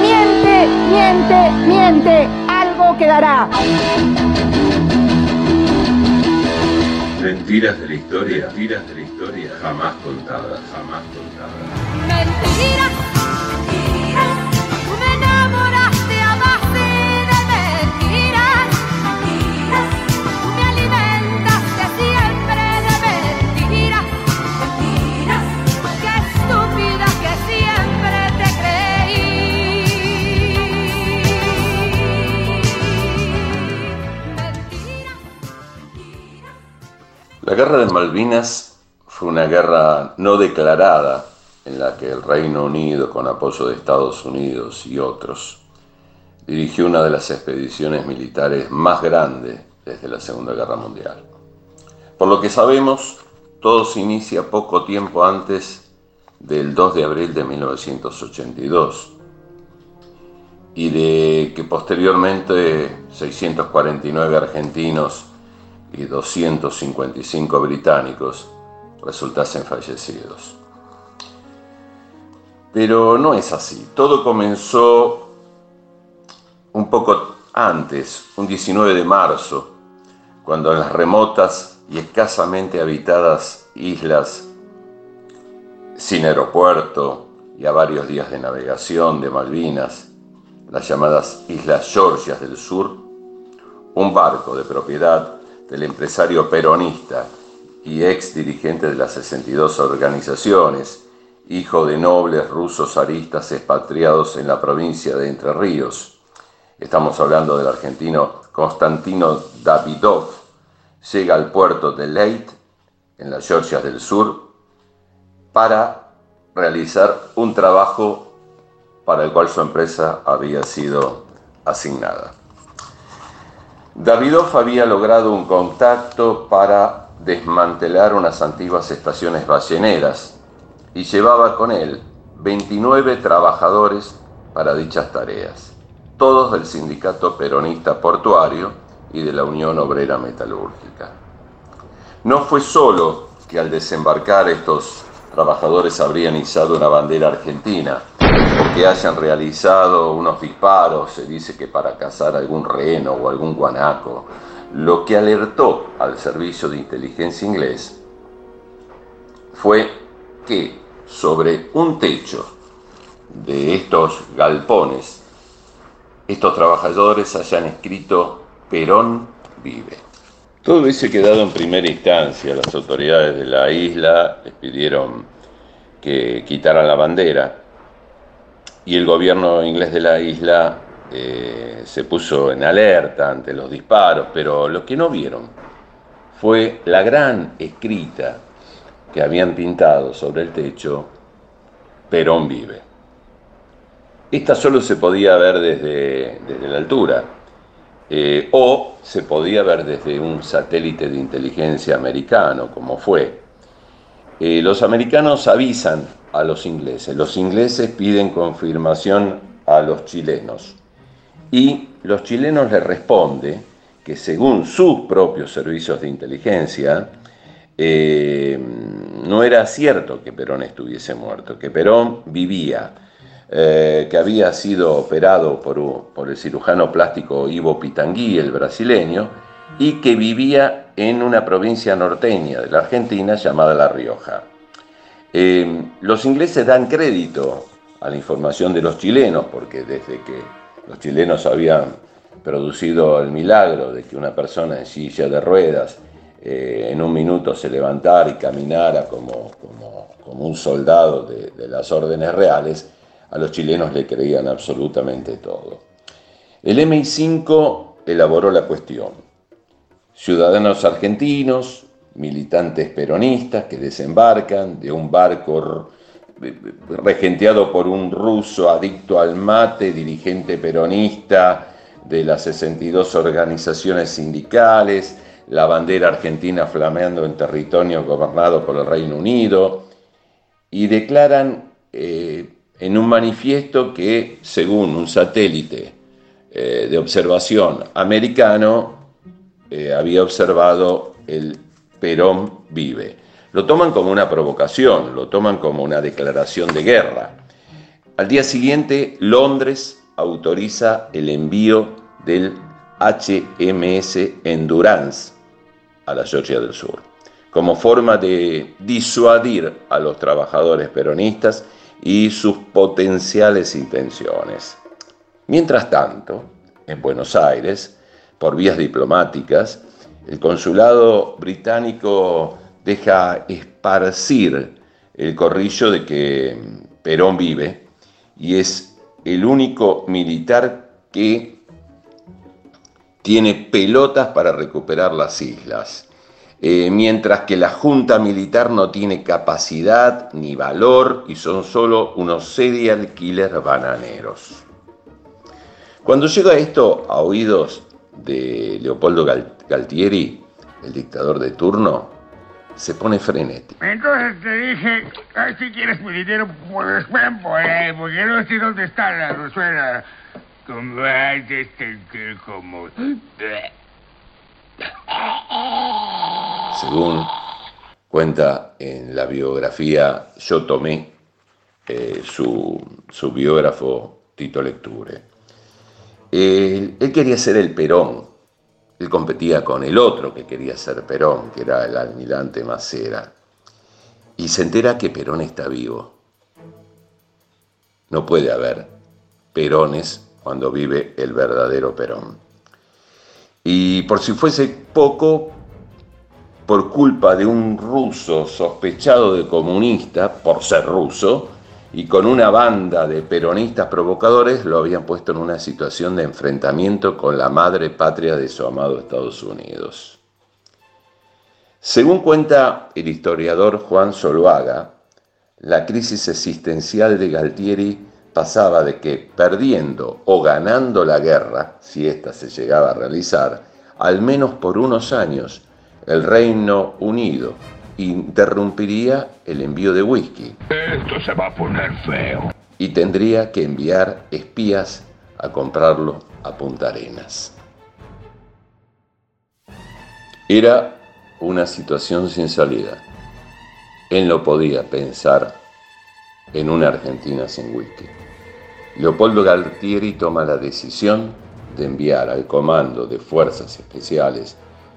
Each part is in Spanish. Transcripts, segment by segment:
Miente, miente, miente. Algo quedará. Mentiras de la historia, mentiras de la historia jamás contadas, jamás contadas. Mentiras, La guerra de Malvinas fue una guerra no declarada en la que el Reino Unido, con apoyo de Estados Unidos y otros, dirigió una de las expediciones militares más grandes desde la Segunda Guerra Mundial. Por lo que sabemos, todo se inicia poco tiempo antes del 2 de abril de 1982 y de que posteriormente 649 argentinos y 255 británicos resultasen fallecidos. Pero no es así. Todo comenzó un poco antes, un 19 de marzo, cuando en las remotas y escasamente habitadas islas sin aeropuerto y a varios días de navegación de Malvinas, las llamadas Islas Georgias del Sur, un barco de propiedad del empresario peronista y ex dirigente de las 62 organizaciones, hijo de nobles rusos aristas expatriados en la provincia de Entre Ríos. Estamos hablando del argentino Constantino Davidov. Llega al puerto de Leyte, en las Georgias del Sur, para realizar un trabajo para el cual su empresa había sido asignada. Davidov había logrado un contacto para desmantelar unas antiguas estaciones balleneras y llevaba con él 29 trabajadores para dichas tareas, todos del Sindicato Peronista Portuario y de la Unión Obrera Metalúrgica. No fue solo que al desembarcar estos trabajadores habrían izado una bandera argentina, que hayan realizado unos disparos, se dice que para cazar algún reno o algún guanaco, lo que alertó al servicio de inteligencia inglés fue que sobre un techo de estos galpones, estos trabajadores hayan escrito Perón vive. Todo hubiese quedado en primera instancia. Las autoridades de la isla les pidieron que quitaran la bandera y el gobierno inglés de la isla eh, se puso en alerta ante los disparos, pero lo que no vieron fue la gran escrita que habían pintado sobre el techo Perón vive. Esta solo se podía ver desde, desde la altura, eh, o se podía ver desde un satélite de inteligencia americano, como fue. Eh, los americanos avisan a los ingleses, los ingleses piden confirmación a los chilenos y los chilenos les responden que según sus propios servicios de inteligencia, eh, no era cierto que Perón estuviese muerto, que Perón vivía, eh, que había sido operado por, por, el cirujano plástico Ivo Pitangui, el brasileño, y que vivía en una provincia norteña de la Argentina llamada La Rioja. Eh, los ingleses dan crédito a la información de los chilenos, porque desde que los chilenos habían producido el milagro de que una persona en silla de ruedas eh, en un minuto se levantara y caminara como, como, como un soldado de, de, las órdenes reales, a los chilenos le creían absolutamente todo. El MI5 elaboró la cuestión. Ciudadanos argentinos, militantes peronistas que desembarcan de un barco regenteado por un ruso adicto al mate, dirigente peronista de las 62 organizaciones sindicales, la bandera argentina flameando en territorio gobernado por el Reino Unido, y declaran eh, en un manifiesto que, según un satélite eh, de observación americano, eh, había observado el Perón vive. lo toman como una provocación, lo toman como una declaración de guerra. Al día siguiente, Londres autoriza el envío del HMS Endurance a la Georgia del Sur, como forma de disuadir a los trabajadores peronistas y sus potenciales intenciones. Mientras tanto, en Buenos Aires, por vías diplomáticas, el consulado británico deja esparcir el corrillo de que Perón vive y es el único militar que tiene pelotas para recuperar las islas, eh, mientras que la Junta Militar no tiene capacidad ni valor y son solo unos serial killers bananeros. Cuando llega esto a oídos de Leopoldo Galtieri, el dictador de turno, se pone frenético. Entonces te dije, ay, si quieres mi dinero, pues ven por ahí, porque no sé dónde está la rosuela. Como, este, como... Según cuenta en la biografía Yo Tomé, eh, su, su biógrafo Tito Lecture. Él, él quería ser el Perón, él competía con el otro que quería ser Perón, que era el almirante Macera. Y se entera que Perón está vivo. No puede haber Perones cuando vive el verdadero Perón. Y por si fuese poco, por culpa de un ruso sospechado de comunista, por ser ruso, y con una banda de peronistas provocadores lo habían puesto en una situación de enfrentamiento con la madre patria de su amado Estados Unidos. Según cuenta el historiador Juan Soloaga, la crisis existencial de Galtieri pasaba de que perdiendo o ganando la guerra, si ésta se llegaba a realizar, al menos por unos años, el Reino Unido interrumpiría el envío de whisky. Esto se va a poner feo. Y tendría que enviar espías a comprarlo a Punta Arenas. Era una situación sin salida. Él no podía pensar en una Argentina sin whisky. Leopoldo Galtieri toma la decisión de enviar al Comando de Fuerzas Especiales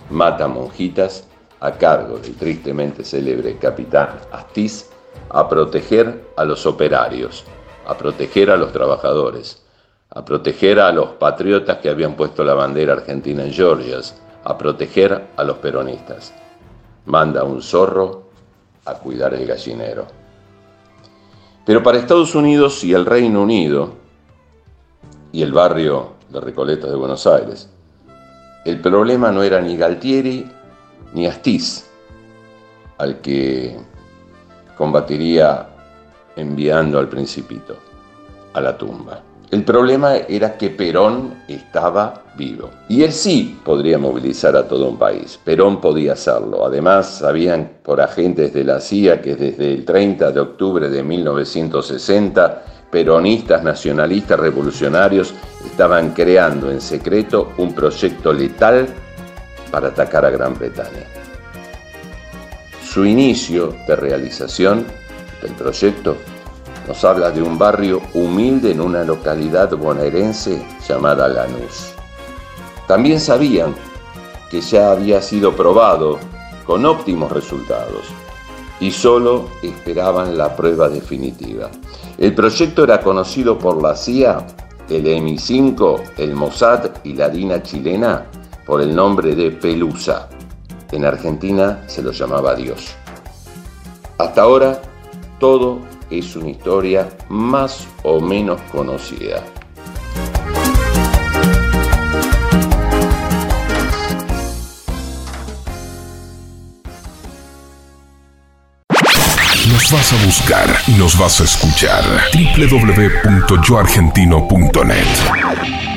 Mata Monjitas a cargo del tristemente célebre capitán Astiz a proteger a los operarios, a proteger a los trabajadores, a proteger a los patriotas que habían puesto la bandera argentina en Georgias, a proteger a los peronistas. Manda un zorro a cuidar el gallinero. Pero para Estados Unidos y el Reino Unido y el barrio de Recoletos de Buenos Aires, el problema no era ni Galtieri ni Astiz, al que combatiría enviando al principito a la tumba. El problema era que Perón estaba vivo. Y él sí podría movilizar a todo un país. Perón podía hacerlo. Además, sabían por agentes de la CIA que desde el 30 de octubre de 1960, peronistas, nacionalistas, revolucionarios estaban creando en secreto un proyecto letal para atacar a Gran Bretaña. Su inicio de realización del proyecto nos habla de un barrio humilde en una localidad bonaerense llamada Lanús. También sabían que ya había sido probado con óptimos resultados y solo esperaban la prueba definitiva. El proyecto era conocido por la CIA, el MI5, el Mossad y la DINA chilena por el nombre de Pelusa. En Argentina se lo llamaba Dios. Hasta ahora, todo es una historia más o menos conocida. Nos vas a buscar y nos vas a escuchar. www.yoargentino.net